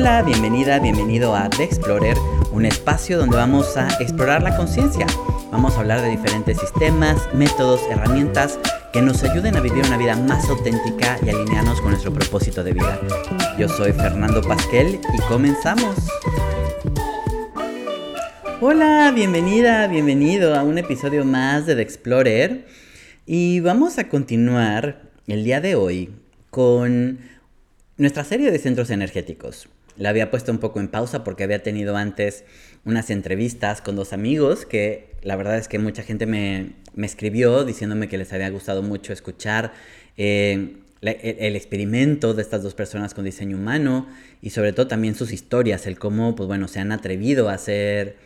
Hola, bienvenida, bienvenido a The Explorer, un espacio donde vamos a explorar la conciencia. Vamos a hablar de diferentes sistemas, métodos, herramientas que nos ayuden a vivir una vida más auténtica y alinearnos con nuestro propósito de vida. Yo soy Fernando Pasquel y comenzamos. Hola, bienvenida, bienvenido a un episodio más de The Explorer. Y vamos a continuar el día de hoy con nuestra serie de centros energéticos. La había puesto un poco en pausa porque había tenido antes unas entrevistas con dos amigos que la verdad es que mucha gente me, escribió diciéndome que les había gustado mucho escuchar eh, el, experimento de estas dos personas con diseño humano y sobre todo también sus historias, el cómo pues bueno, se han atrevido a hacer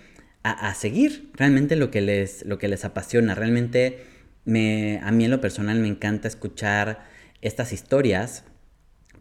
a, seguir realmente lo que les, lo que les apasiona. Realmente me, a mí en lo personal me encanta escuchar estas historias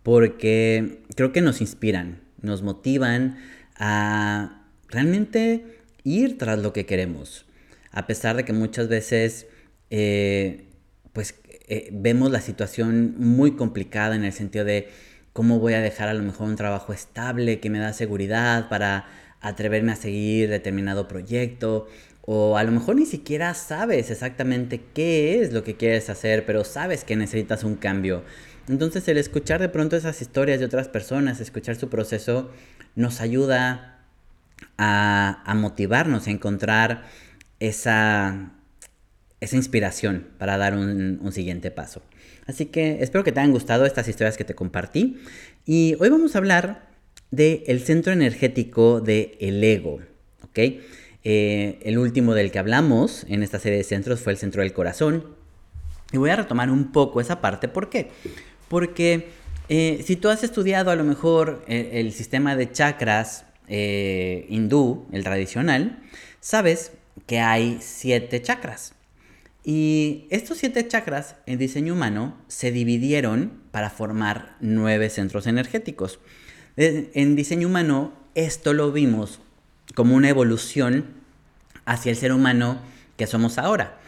porque creo que nos inspiran, nos motivan a realmente ir tras lo que queremos. A pesar de que muchas veces eh, pues eh, vemos la situación muy complicada en el sentido de cómo voy a dejar a lo mejor un trabajo estable que me da seguridad para atreverme a seguir determinado proyecto o a lo mejor ni siquiera sabes exactamente qué es lo que quieres hacer, pero sabes que necesitas un cambio. Entonces el escuchar de pronto esas historias de otras personas, escuchar su proceso, nos ayuda a, motivarnos, a encontrar esa, esa inspiración para dar un, siguiente paso. Así que espero que te hayan gustado estas historias que te compartí. Y hoy vamos a hablar del centro energético del el ego. Eh, el último del que hablamos en esta serie de centros fue el centro del corazón. Y voy a retomar un poco esa parte. ¿Por qué? Porque eh, si tú has estudiado a lo mejor eh, el, sistema de chakras hindú, el tradicional, sabes que hay siete chakras. Y estos siete chakras en diseño humano se dividieron para formar nueve centros energéticos. En diseño humano, esto lo vimos como una evolución hacia el ser humano que somos ahora.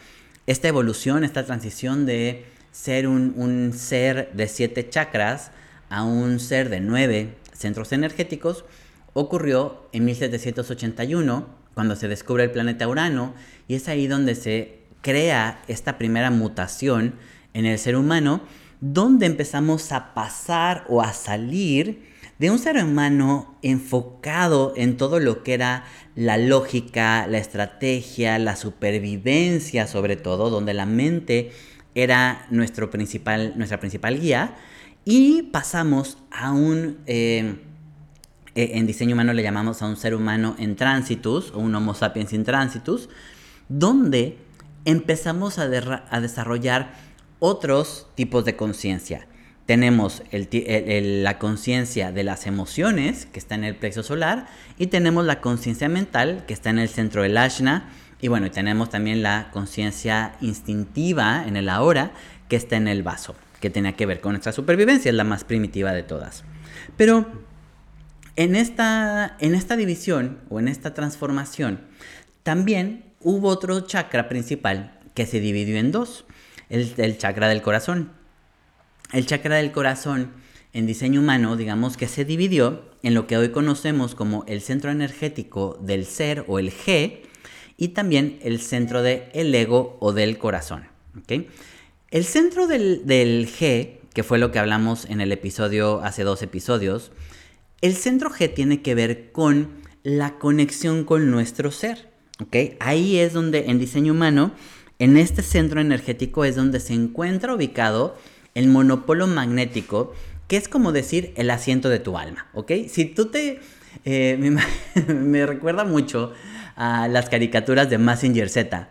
Esta evolución, esta transición de ser un, ser de siete chakras a un ser de nueve centros energéticos ocurrió en 1781, cuando se descubre el planeta Urano, y es ahí donde se crea esta primera mutación en el ser humano, donde empezamos a pasar o a salir de un ser humano enfocado en todo lo que era la lógica, la estrategia, la supervivencia sobre todo, donde la mente era nuestro principal, nuestra principal guía, y pasamos a un... Eh, eh, en diseño humano le llamamos a un ser humano en tránsitus, o un Homo sapiens in transitus, donde empezamos a desarrollar otros tipos de conciencia. Tenemos la conciencia de las emociones, que está en el plexo solar, y tenemos la conciencia mental, que está en el centro del ashna, y bueno, tenemos también la conciencia instintiva en el ahora, que está en el vaso, que tiene que ver con nuestra supervivencia, es la más primitiva de todas. Pero en esta, en esta división o en esta transformación, también hubo otro chakra principal que se dividió en dos, el chakra del corazón el chakra del corazón en diseño humano, digamos que se dividió en lo que hoy conocemos como el centro energético del ser o el G y también el centro del el ego o del corazón. El centro del, G, que fue lo que hablamos en el episodio, hace dos episodios, el centro G tiene que ver con la conexión con nuestro ser. Ahí es donde en diseño humano, en este centro energético es donde se encuentra ubicado el monopolo magnético, que es como decir el asiento de tu alma. Si tú te... Eh, me, recuerda mucho las caricaturas de Massinger Z.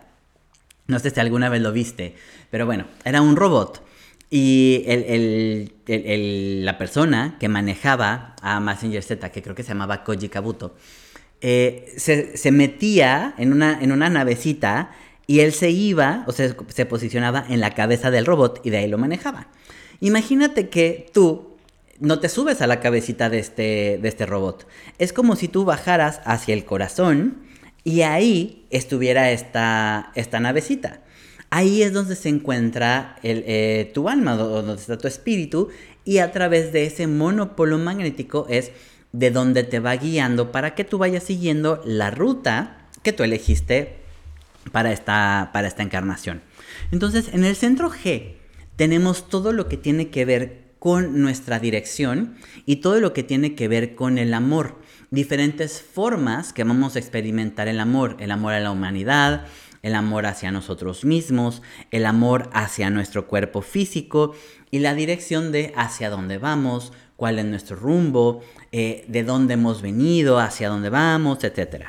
No sé si alguna vez lo viste, pero bueno, era un robot. Y la persona que manejaba a Massinger Z, que creo que se llamaba Koji Kabuto, eh, se, metía en una, en una navecita y él se iba, o sea, se posicionaba en la cabeza del robot y de ahí lo manejaba. Imagínate que tú no te subes a la cabecita de este, de este robot. Es como si tú bajaras hacia el corazón y ahí estuviera esta, esta navecita. Ahí es donde se encuentra eh, tu alma, donde está tu espíritu, y a través de ese monopolo magnético es de donde te va guiando para que tú vayas siguiendo la ruta que tú elegiste para esta, para esta encarnación. Entonces, en el centro G tenemos todo lo que tiene que ver con nuestra dirección y todo lo que tiene que ver con el amor. Diferentes formas que vamos a experimentar el amor. El amor a la humanidad, el amor hacia nosotros mismos, el amor hacia nuestro cuerpo físico y la dirección de hacia dónde vamos, cuál es nuestro rumbo, eh, de dónde hemos venido, hacia dónde vamos, etc.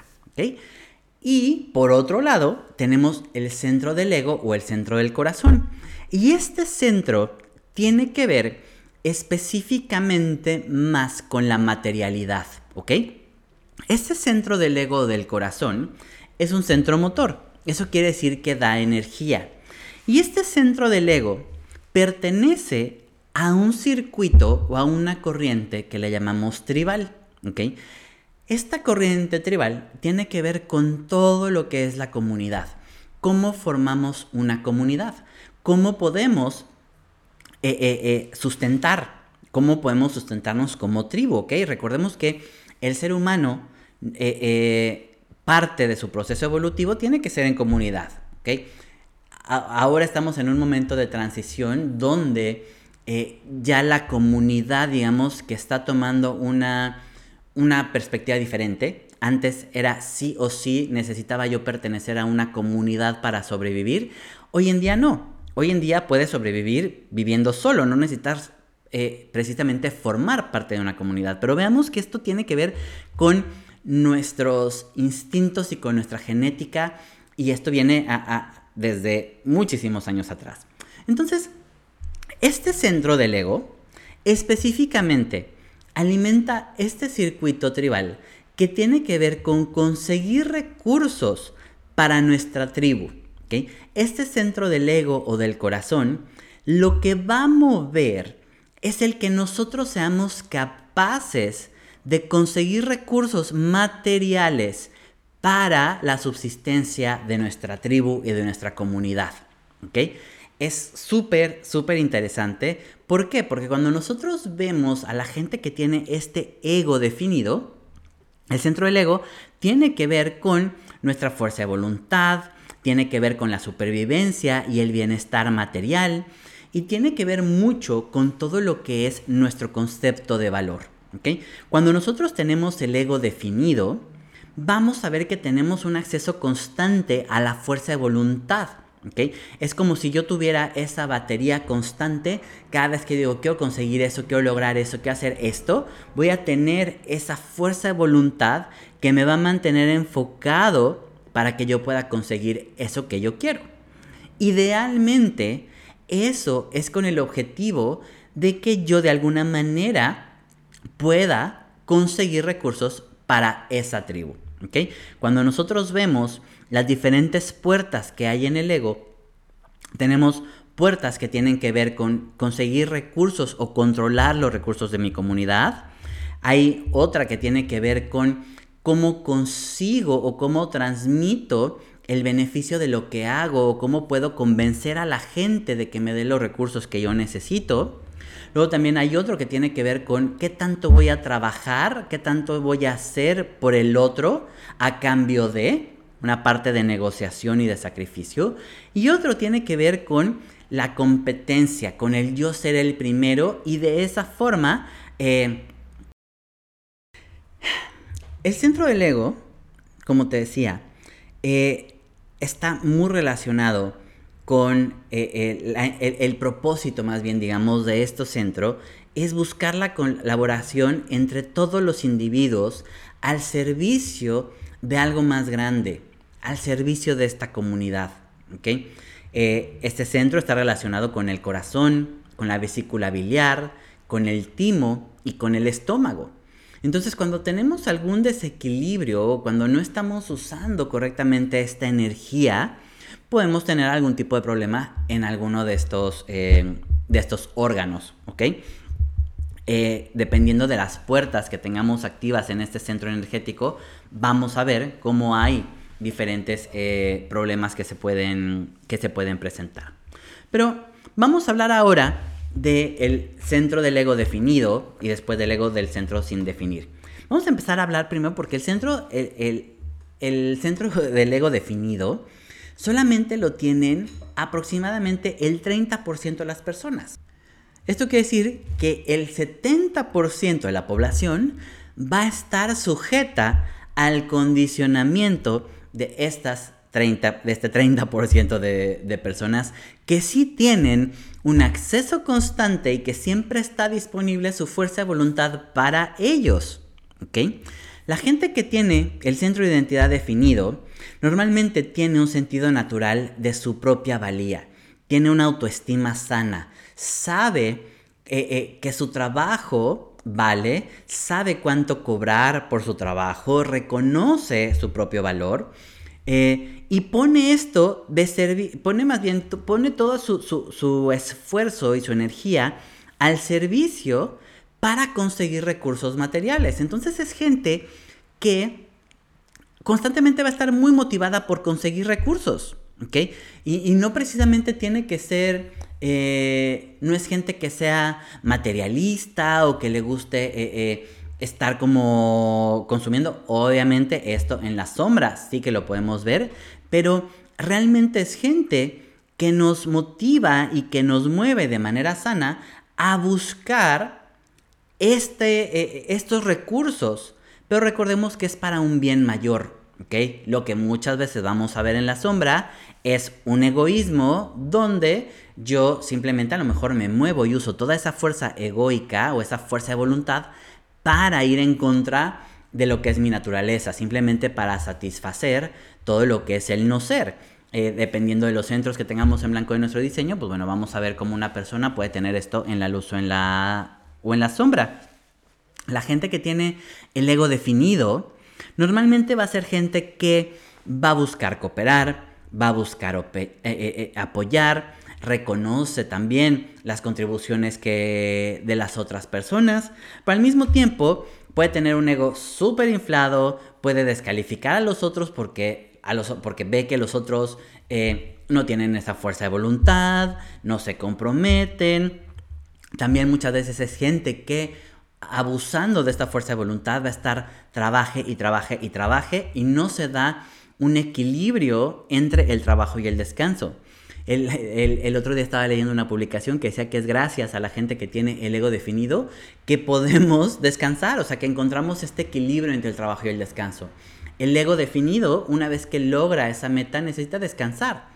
Y por otro lado, tenemos el centro del ego o el centro del corazón. Y este centro tiene que ver específicamente más con la materialidad, ¿ok? Este centro del ego del corazón es un centro motor. Eso quiere decir que da energía. Y este centro del ego pertenece a un circuito o a una corriente que le llamamos tribal. Esta corriente tribal tiene que ver con todo lo que es la comunidad. ¿Cómo formamos una comunidad? ¿Cómo podemos eh, eh, eh, sustentar? ¿Cómo podemos sustentarnos como tribu? Recordemos que el ser humano, parte de su proceso evolutivo, tiene que ser en comunidad. ahora estamos en un momento de transición donde eh, ya la comunidad, digamos, que está tomando una, una perspectiva diferente. Antes era sí o sí, necesitaba yo pertenecer a una comunidad para sobrevivir. Hoy en día no. Hoy en día puedes sobrevivir viviendo solo, no necesitas eh, precisamente formar parte de una comunidad. Pero veamos que esto tiene que ver con nuestros instintos y con nuestra genética y esto viene desde muchísimos años atrás. Entonces, este centro del ego específicamente alimenta este circuito tribal que tiene que ver con conseguir recursos para nuestra tribu. Este centro del ego o del corazón lo que va a mover es el que nosotros seamos capaces de conseguir recursos materiales para la subsistencia de nuestra tribu y de nuestra comunidad. es súper, súper interesante. ¿Por qué? Porque cuando nosotros vemos a la gente que tiene este ego definido, el centro del ego tiene que ver con nuestra fuerza de voluntad, tiene que ver con la supervivencia y el bienestar material, y tiene que ver mucho con todo lo que es nuestro concepto de valor. Cuando nosotros tenemos el ego definido, vamos a ver que tenemos un acceso constante a la fuerza de voluntad. Es como si yo tuviera esa batería constante. Cada vez que digo, quiero conseguir eso, quiero lograr eso, quiero hacer esto, voy a tener esa fuerza de voluntad que me va a mantener enfocado para que yo pueda conseguir eso que yo quiero. Idealmente, eso es con el objetivo de que yo de alguna manera pueda conseguir recursos para esa tribu. Cuando nosotros vemos las diferentes puertas que hay en el ego, tenemos puertas que tienen que ver con conseguir recursos o controlar los recursos de mi comunidad. Hay otra que tiene que ver con cómo consigo o cómo transmito el beneficio de lo que hago o cómo puedo convencer a la gente de que me dé los recursos que yo necesito. Luego también hay otro que tiene que ver con qué tanto voy a trabajar, qué tanto voy a hacer por el otro a cambio de una parte de negociación y de sacrificio. Y otro tiene que ver con la competencia, con el yo ser el primero y de esa forma... Eh, el centro del ego, como te decía, eh, está muy relacionado con eh, el, el, propósito, más bien, digamos, de este centro, es buscar la colaboración entre todos los individuos al servicio de algo más grande, al servicio de esta comunidad. Eh, este centro está relacionado con el corazón, con la vesícula biliar, con el timo y con el estómago. Entonces, cuando tenemos algún desequilibrio o cuando no estamos usando correctamente esta energía, podemos tener algún tipo de problema en alguno de estos, eh, de estos órganos, ¿ok? Eh, dependiendo de las puertas que tengamos activas en este centro energético, vamos a ver cómo hay diferentes eh, problemas que se, pueden, que se pueden presentar. Pero vamos a hablar ahora del centro del ego definido y después del ego del centro sin definir. Vamos a empezar a hablar primero porque el centro, el, centro del ego definido solamente lo tienen aproximadamente el 30% de las personas. Esto quiere decir que el 70% de la población va a estar sujeta al condicionamiento de, estas 30, de este 30% de, de personas que sí tienen un acceso constante y que siempre está disponible su fuerza de voluntad para ellos. La gente que tiene el centro de identidad definido normalmente tiene un sentido natural de su propia valía, tiene una autoestima sana, sabe eh, eh, que su trabajo vale, sabe cuánto cobrar por su trabajo, reconoce su propio valor eh, y pone esto de servir, pone más bien, pone todo su, su, esfuerzo y su energía al servicio para conseguir recursos materiales. Entonces es gente que constantemente va a estar muy motivada por conseguir recursos. ¿ok? Y, no precisamente tiene que ser, eh, no es gente que sea materialista o que le guste eh, estar como consumiendo. Obviamente esto en las sombras sí que lo podemos ver, pero realmente es gente que nos motiva y que nos mueve de manera sana a buscar este, eh, estos recursos. Pero recordemos que es para un bien mayor. ¿ok? Lo que muchas veces vamos a ver en la sombra es un egoísmo donde yo simplemente a lo mejor me muevo y uso toda esa fuerza egoica o esa fuerza de voluntad para ir en contra de lo que es mi naturaleza, simplemente para satisfacer todo lo que es el no ser. Eh, dependiendo de los centros que tengamos en blanco de nuestro diseño, pues bueno, vamos a ver cómo una persona puede tener esto en la luz o en la, sombra. La gente que tiene el ego definido, normalmente va a ser gente que va a buscar cooperar, va a buscar eh, eh, apoyar, reconoce también las contribuciones que de las otras personas, pero al mismo tiempo puede tener un ego súper inflado, puede descalificar a los otros porque, porque ve que los otros eh, no tienen esa fuerza de voluntad, no se comprometen. También muchas veces es gente que abusando de esta fuerza de voluntad va a estar trabaje y trabaje y trabaje y no se da un equilibrio entre el trabajo y el descanso. El, otro día estaba leyendo una publicación que decía que es gracias a la gente que tiene el ego definido que podemos descansar, o sea, que encontramos este equilibrio entre el trabajo y el descanso. El ego definido, una vez que logra esa meta, necesita descansar.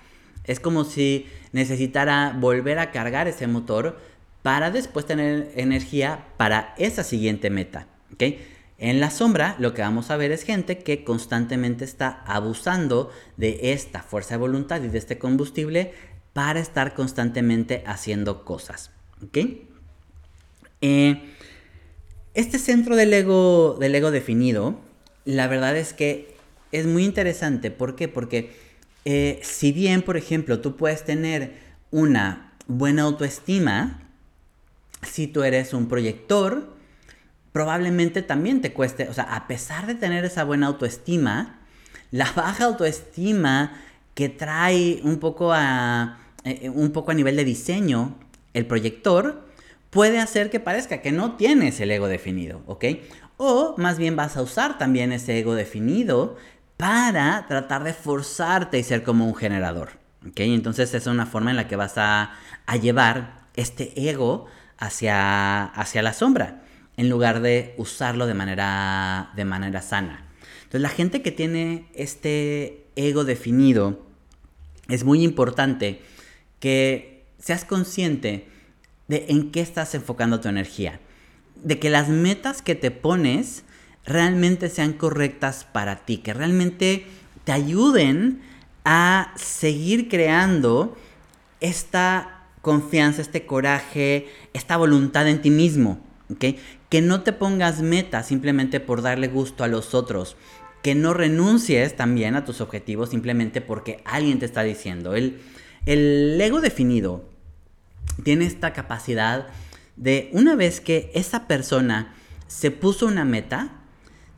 Es como si necesitara volver a cargar ese motor para después tener energía para esa siguiente meta. En la sombra lo que vamos a ver es gente que constantemente está abusando de esta fuerza de voluntad y de este combustible para estar constantemente haciendo cosas. Eh, este centro del ego, del ego definido, la verdad es que es muy interesante. ¿Por qué? Porque eh, si bien, por ejemplo, tú puedes tener una buena autoestima, si tú eres un proyector, probablemente también te cueste, o sea, a pesar de tener esa buena autoestima, la baja autoestima que trae un poco a, eh, eh, un poco a nivel de diseño el proyector, puede hacer que parezca que no tienes el ego definido, ¿ok? O más bien vas a usar también ese ego definido para tratar de forzarte y ser como un generador, ¿ok? Entonces es una forma en la que vas a, a llevar este ego hacia, hacia la sombra en lugar de usarlo de manera, de manera sana. Entonces la gente que tiene este ego definido, es muy importante que seas consciente de en qué estás enfocando tu energía. De que las metas que te pones realmente sean correctas para ti, que realmente te ayuden a seguir creando esta confianza, este coraje, esta voluntad en ti mismo. Que no te pongas metas simplemente por darle gusto a los otros. Que no renuncies también a tus objetivos simplemente porque alguien te está diciendo. El, el ego definido tiene esta capacidad de una vez que esa persona se puso una meta,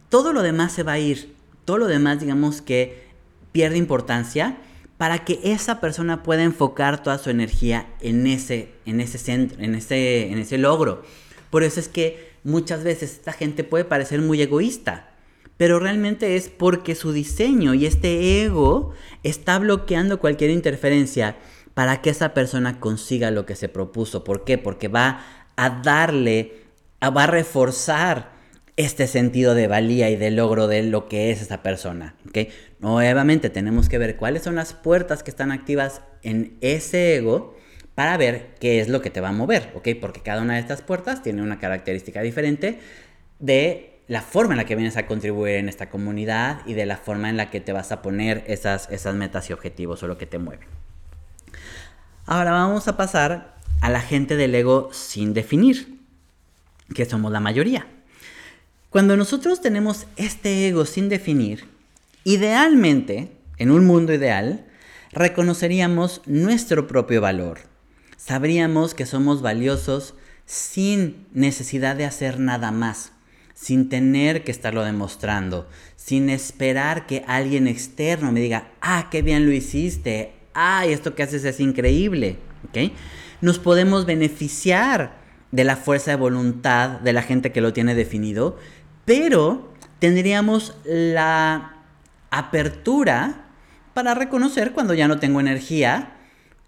todo lo demás se va a ir. Todo lo demás, digamos que pierde importancia para que esa persona pueda enfocar toda su energía en ese, en ese centro, en ese, en ese logro. Por eso es que muchas veces esta gente puede parecer muy egoísta, pero realmente es porque su diseño y este ego está bloqueando cualquier interferencia para que esa persona consiga lo que se propuso. ¿Por qué? Porque va a darle, va a reforzar este sentido de valía y de logro de lo que es esa persona. ¿okay? Nuevamente tenemos que ver cuáles son las puertas que están activas en ese ego para ver qué es lo que te va a mover, ¿ok? Porque cada una de estas puertas tiene una característica diferente de la forma en la que vienes a contribuir en esta comunidad y de la forma en la que te vas a poner esas, esas metas y objetivos o lo que te mueve. Ahora vamos a pasar a la gente del ego sin definir, que somos la mayoría. Cuando nosotros tenemos este ego sin definir, idealmente, en un mundo ideal, reconoceríamos nuestro propio valor. Sabríamos que somos valiosos sin necesidad de hacer nada más, sin tener que estarlo demostrando, sin esperar que alguien externo me diga, ah, qué bien lo hiciste, ay, esto que haces es increíble. Nos podemos beneficiar de la fuerza de voluntad de la gente que lo tiene definido, pero tendríamos la apertura para reconocer cuando ya no tengo energía,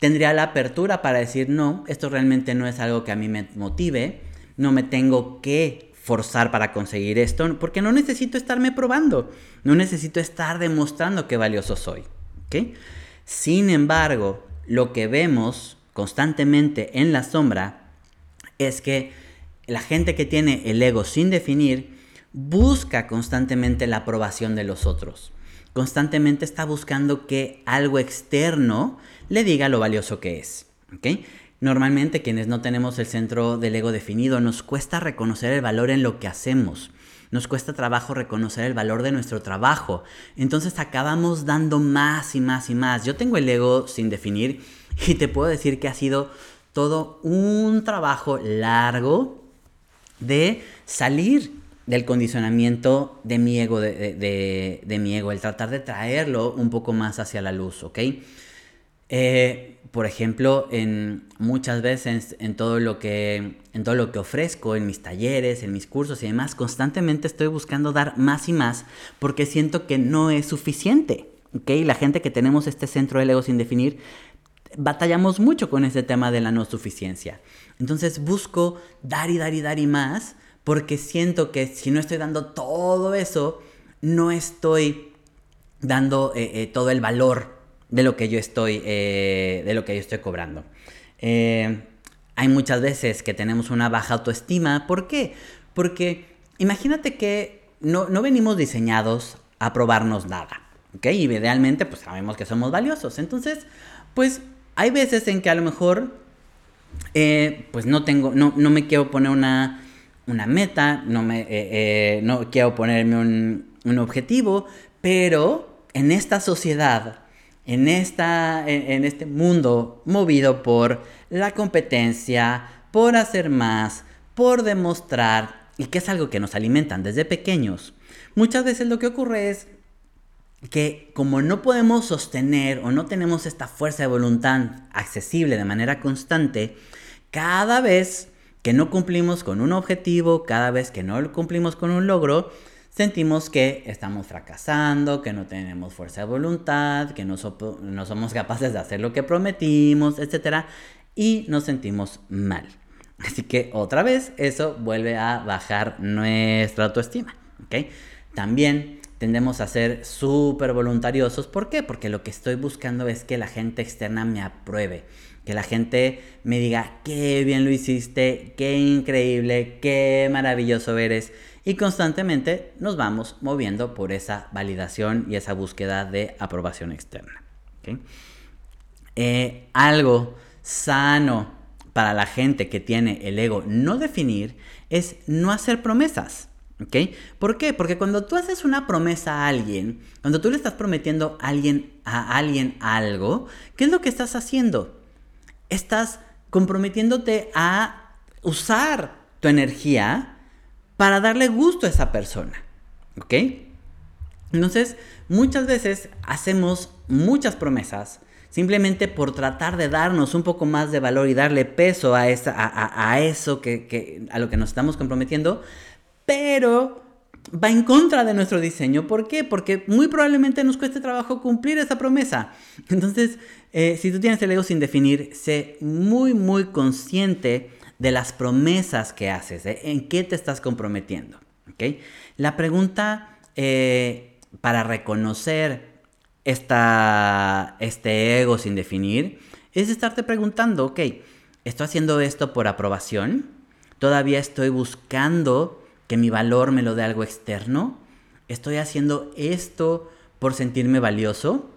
tendría la apertura para decir, no, esto realmente no es algo que a mí me motive, no me tengo que forzar para conseguir esto, porque no necesito estarme probando, no necesito estar demostrando qué valioso soy. ¿okay? Sin embargo, lo que vemos constantemente en la sombra es que la gente que tiene el ego sin definir busca constantemente la aprobación de los otros. Constantemente está buscando que algo externo le diga lo valioso que es. Normalmente quienes no tenemos el centro del ego definido nos cuesta reconocer el valor en lo que hacemos. Nos cuesta trabajo reconocer el valor de nuestro trabajo. Entonces acabamos dando más y más y más. Yo tengo el ego sin definir y te puedo decir que ha sido todo un trabajo largo de salir del condicionamiento de mi ego, de, mi ego, el tratar de traerlo un poco más hacia la luz, ¿ok? Eh, por ejemplo, en muchas veces en todo lo que en todo lo que ofrezco, en mis talleres, en mis cursos y demás, constantemente estoy buscando dar más y más porque siento que no es suficiente. ¿ok? La gente que tenemos este centro del ego sin definir, batallamos mucho con ese tema de la no suficiencia. Entonces busco dar y dar y dar y más porque siento que si no estoy dando todo eso, no estoy dando eh, eh, todo el valor de lo que yo estoy, eh, de lo que yo estoy cobrando. hay muchas veces que tenemos una baja autoestima. ¿Por qué? Porque imagínate que no, venimos diseñados a probarnos nada. ¿Ok? Y idealmente, pues sabemos que somos valiosos. Entonces, pues hay veces en que a lo mejor, pues no tengo, no, no me quiero poner una una meta, no, me, eh, eh, no quiero ponerme un, objetivo, pero en esta sociedad, en, esta, en, este mundo movido por la competencia, por hacer más, por demostrar, y que es algo que nos alimentan desde pequeños, muchas veces lo que ocurre es que como no podemos sostener o no tenemos esta fuerza de voluntad accesible de manera constante, cada vez que no cumplimos con un objetivo, cada vez que no cumplimos con un logro, sentimos que estamos fracasando, que no tenemos fuerza de voluntad, que no, somos capaces de hacer lo que prometimos, etc. Y nos sentimos mal. Así que otra vez eso vuelve a bajar nuestra autoestima. También tendemos a ser súper voluntariosos. ¿Por qué? Porque lo que estoy buscando es que la gente externa me apruebe que la gente me diga qué bien lo hiciste, qué increíble, qué maravilloso eres. Y constantemente nos vamos moviendo por esa validación y esa búsqueda de aprobación externa. Eh, algo sano para la gente que tiene el ego no definir es no hacer promesas. ¿Por qué? Porque cuando tú haces una promesa a alguien, cuando tú le estás prometiendo a alguien, a alguien algo, ¿qué es lo que estás haciendo? Estás comprometiéndote a usar tu energía para darle gusto a esa persona. ¿Ok? Entonces, muchas veces hacemos muchas promesas simplemente por tratar de darnos un poco más de valor y darle peso a, esa, a, eso que, a lo que nos estamos comprometiendo, pero va en contra de nuestro diseño. ¿Por qué? Porque muy probablemente nos cueste trabajo cumplir esa promesa. Entonces, eh, si tú tienes el ego sin definir, sé muy, muy consciente de las promesas que haces, ¿eh? en qué te estás comprometiendo. ¿okay? La pregunta eh, para reconocer esta, este ego sin definir es estarte preguntando, ok, ¿estoy haciendo esto por aprobación? ¿Todavía estoy buscando que mi valor me lo dé algo externo? ¿Estoy haciendo esto por sentirme valioso?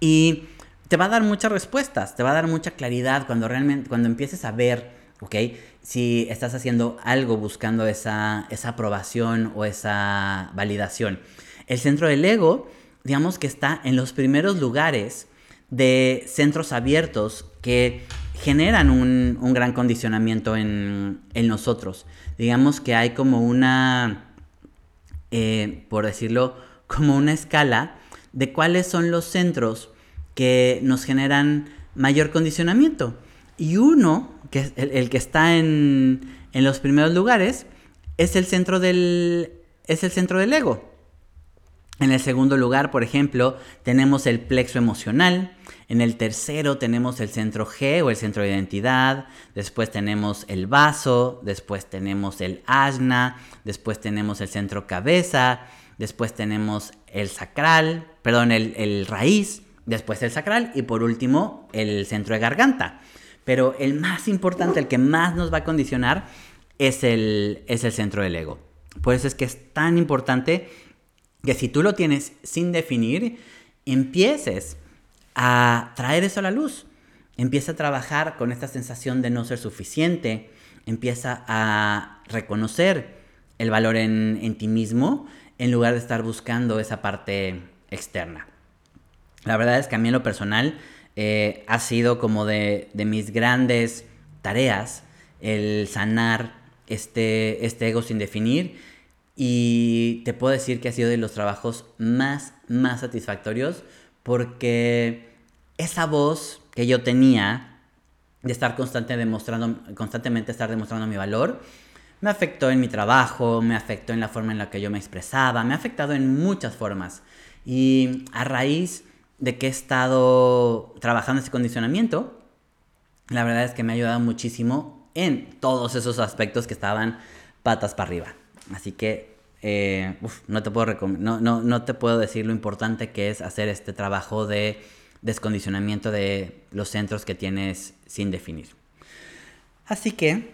Y te va a dar muchas respuestas, te va a dar mucha claridad cuando realmente, cuando empieces a ver, ok, si estás haciendo algo buscando esa, esa aprobación o esa validación. El centro del ego digamos que está en los primeros lugares de centros abiertos que generan un, gran condicionamiento en, nosotros. Digamos que hay como una, eh, por decirlo, como una escala de cuáles son los centros que nos generan mayor condicionamiento. Y uno, que es el, que está en, en, los primeros lugares, es el centro del, es el centro del ego. En el segundo lugar, por ejemplo, tenemos el plexo emocional. En el tercero tenemos el centro G o el centro de identidad. Después tenemos el vaso. Después tenemos el asna. Después tenemos el centro cabeza. Después tenemos el sacral, perdón, el, raíz. Después el sacral. Y por último, el centro de garganta. Pero el más importante, el que más nos va a condicionar, es el, es el centro del ego. Por eso es que es tan importante que si tú lo tienes sin definir, empieces a traer eso a la luz. Empieza a trabajar con esta sensación de no ser suficiente. Empieza a reconocer el valor en, ti mismo en lugar de estar buscando esa parte externa. La verdad es que a mí en lo personal eh, ha sido como de, de, mis grandes tareas el sanar este, este ego sin definir y te puedo decir que ha sido de los trabajos más, más satisfactorios porque esa voz que yo tenía de estar constante constantemente estar demostrando mi valor, me afectó en mi trabajo, me afectó en la forma en la que yo me expresaba, me ha afectado en muchas formas. Y a raíz de que he estado trabajando ese condicionamiento, la verdad es que me ha ayudado muchísimo en todos esos aspectos que estaban patas para arriba. Así que eh, no, te puedo no, no, te puedo decir lo importante que es hacer este trabajo de descondicionamiento de los centros que tienes sin definir. Así que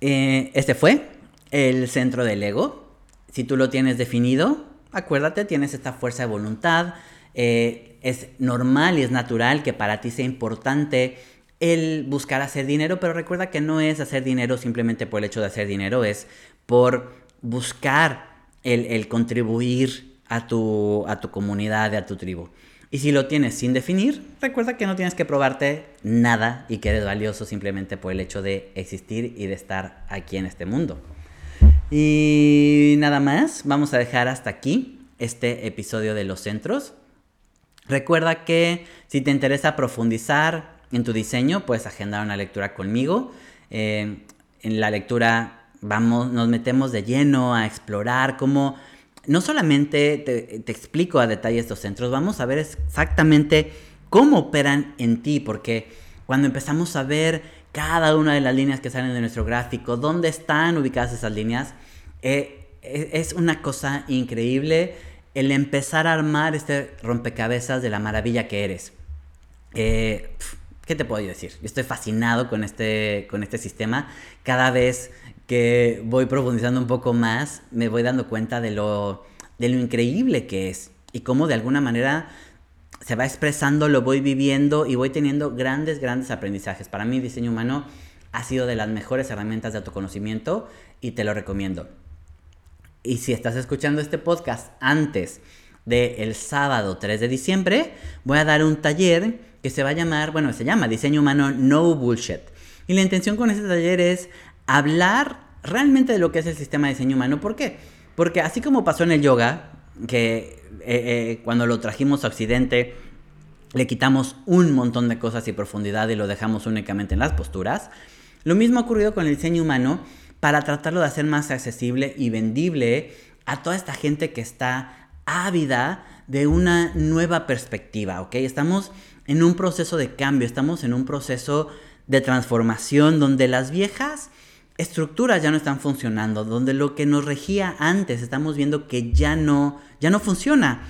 eh, este fue el centro del ego. Si tú lo tienes definido, acuérdate, tienes esta fuerza de voluntad. Eh, es normal y es natural que para ti sea importante el buscar hacer dinero, pero recuerda que no es hacer dinero simplemente por el hecho de hacer dinero, es por buscar el, contribuir a tu, a tu comunidad, a tu tribu. Y si lo tienes sin definir, recuerda que no tienes que probarte nada y que eres valioso simplemente por el hecho de existir y de estar aquí en este mundo. Y nada más, vamos a dejar hasta aquí este episodio de los centros. Recuerda que si te interesa profundizar en tu diseño, puedes agendar una lectura conmigo. Eh, en la lectura vamos, nos metemos de lleno a explorar cómo, no solamente te, explico a detalle estos centros, vamos a ver exactamente cómo operan en ti, porque cuando empezamos a ver cada una de las líneas que salen de nuestro gráfico, dónde están ubicadas esas líneas, eh, es una cosa increíble el empezar a armar este rompecabezas de la maravilla que eres. Eh, ¿Qué te puedo decir? estoy fascinado con este, con este sistema. Cada vez que voy profundizando un poco más, me voy dando cuenta de lo, de lo increíble que es y cómo de alguna manera se va expresando, lo voy viviendo y voy teniendo grandes, grandes aprendizajes. Para mí, diseño humano ha sido de las mejores herramientas de autoconocimiento y te lo recomiendo. Y si estás escuchando este podcast antes del sábado 3 de diciembre, voy a dar un taller que se va a llamar, bueno, se llama Diseño Humano No Bullshit. Y la intención con este taller es hablar realmente de lo que es el sistema de diseño humano. ¿Por qué? Porque así como pasó en el yoga, que eh, eh, cuando lo trajimos a Occidente, le quitamos un montón de cosas y profundidad y lo dejamos únicamente en las posturas. Lo mismo ha ocurrido con el diseño humano para tratarlo de hacer más accesible y vendible a toda esta gente que está ávida de una nueva perspectiva, ¿ok? Estamos en un proceso de cambio, estamos en un proceso de transformación donde las viejas estructuras ya no están funcionando, donde lo que nos regía antes estamos viendo que ya no, ya no funciona.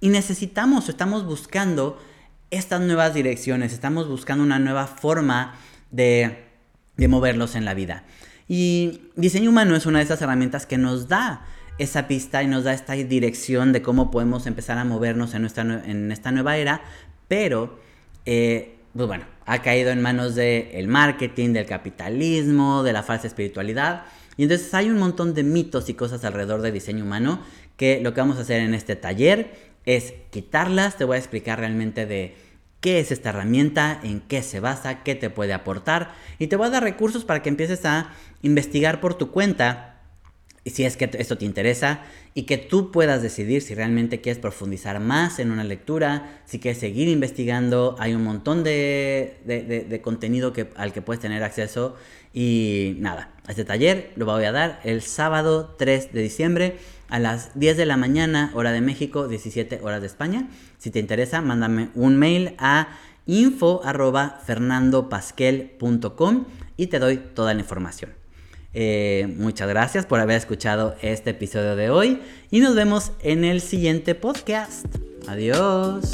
Y necesitamos, estamos buscando estas nuevas direcciones, estamos buscando una nueva forma de, de moverlos en la vida. Y diseño humano es una de esas herramientas que nos da esa pista y nos da esta dirección de cómo podemos empezar a movernos en, nuestra, en esta nueva era, pero, eh, pues bueno, ha caído en manos del marketing, del capitalismo, de la falsa espiritualidad. Y entonces hay un montón de mitos y cosas alrededor del diseño humano que lo que vamos a hacer en este taller es quitarlas. Te voy a explicar realmente de qué es esta herramienta, en qué se basa, qué te puede aportar. Y te voy a dar recursos para que empieces a investigar por tu cuenta si es que esto te interesa y que tú puedas decidir si realmente quieres profundizar más en una lectura, si quieres seguir investigando, hay un montón de, contenido al que puedes tener acceso y nada, este taller lo voy a dar el sábado 3 de diciembre a las 10 de la mañana, hora de México, 17 horas de España. Si te interesa, mándame un mail a info.fernandopasquel.com y te doy toda la información. Eh, muchas gracias por haber escuchado este episodio de hoy y nos vemos en el siguiente podcast. Adiós.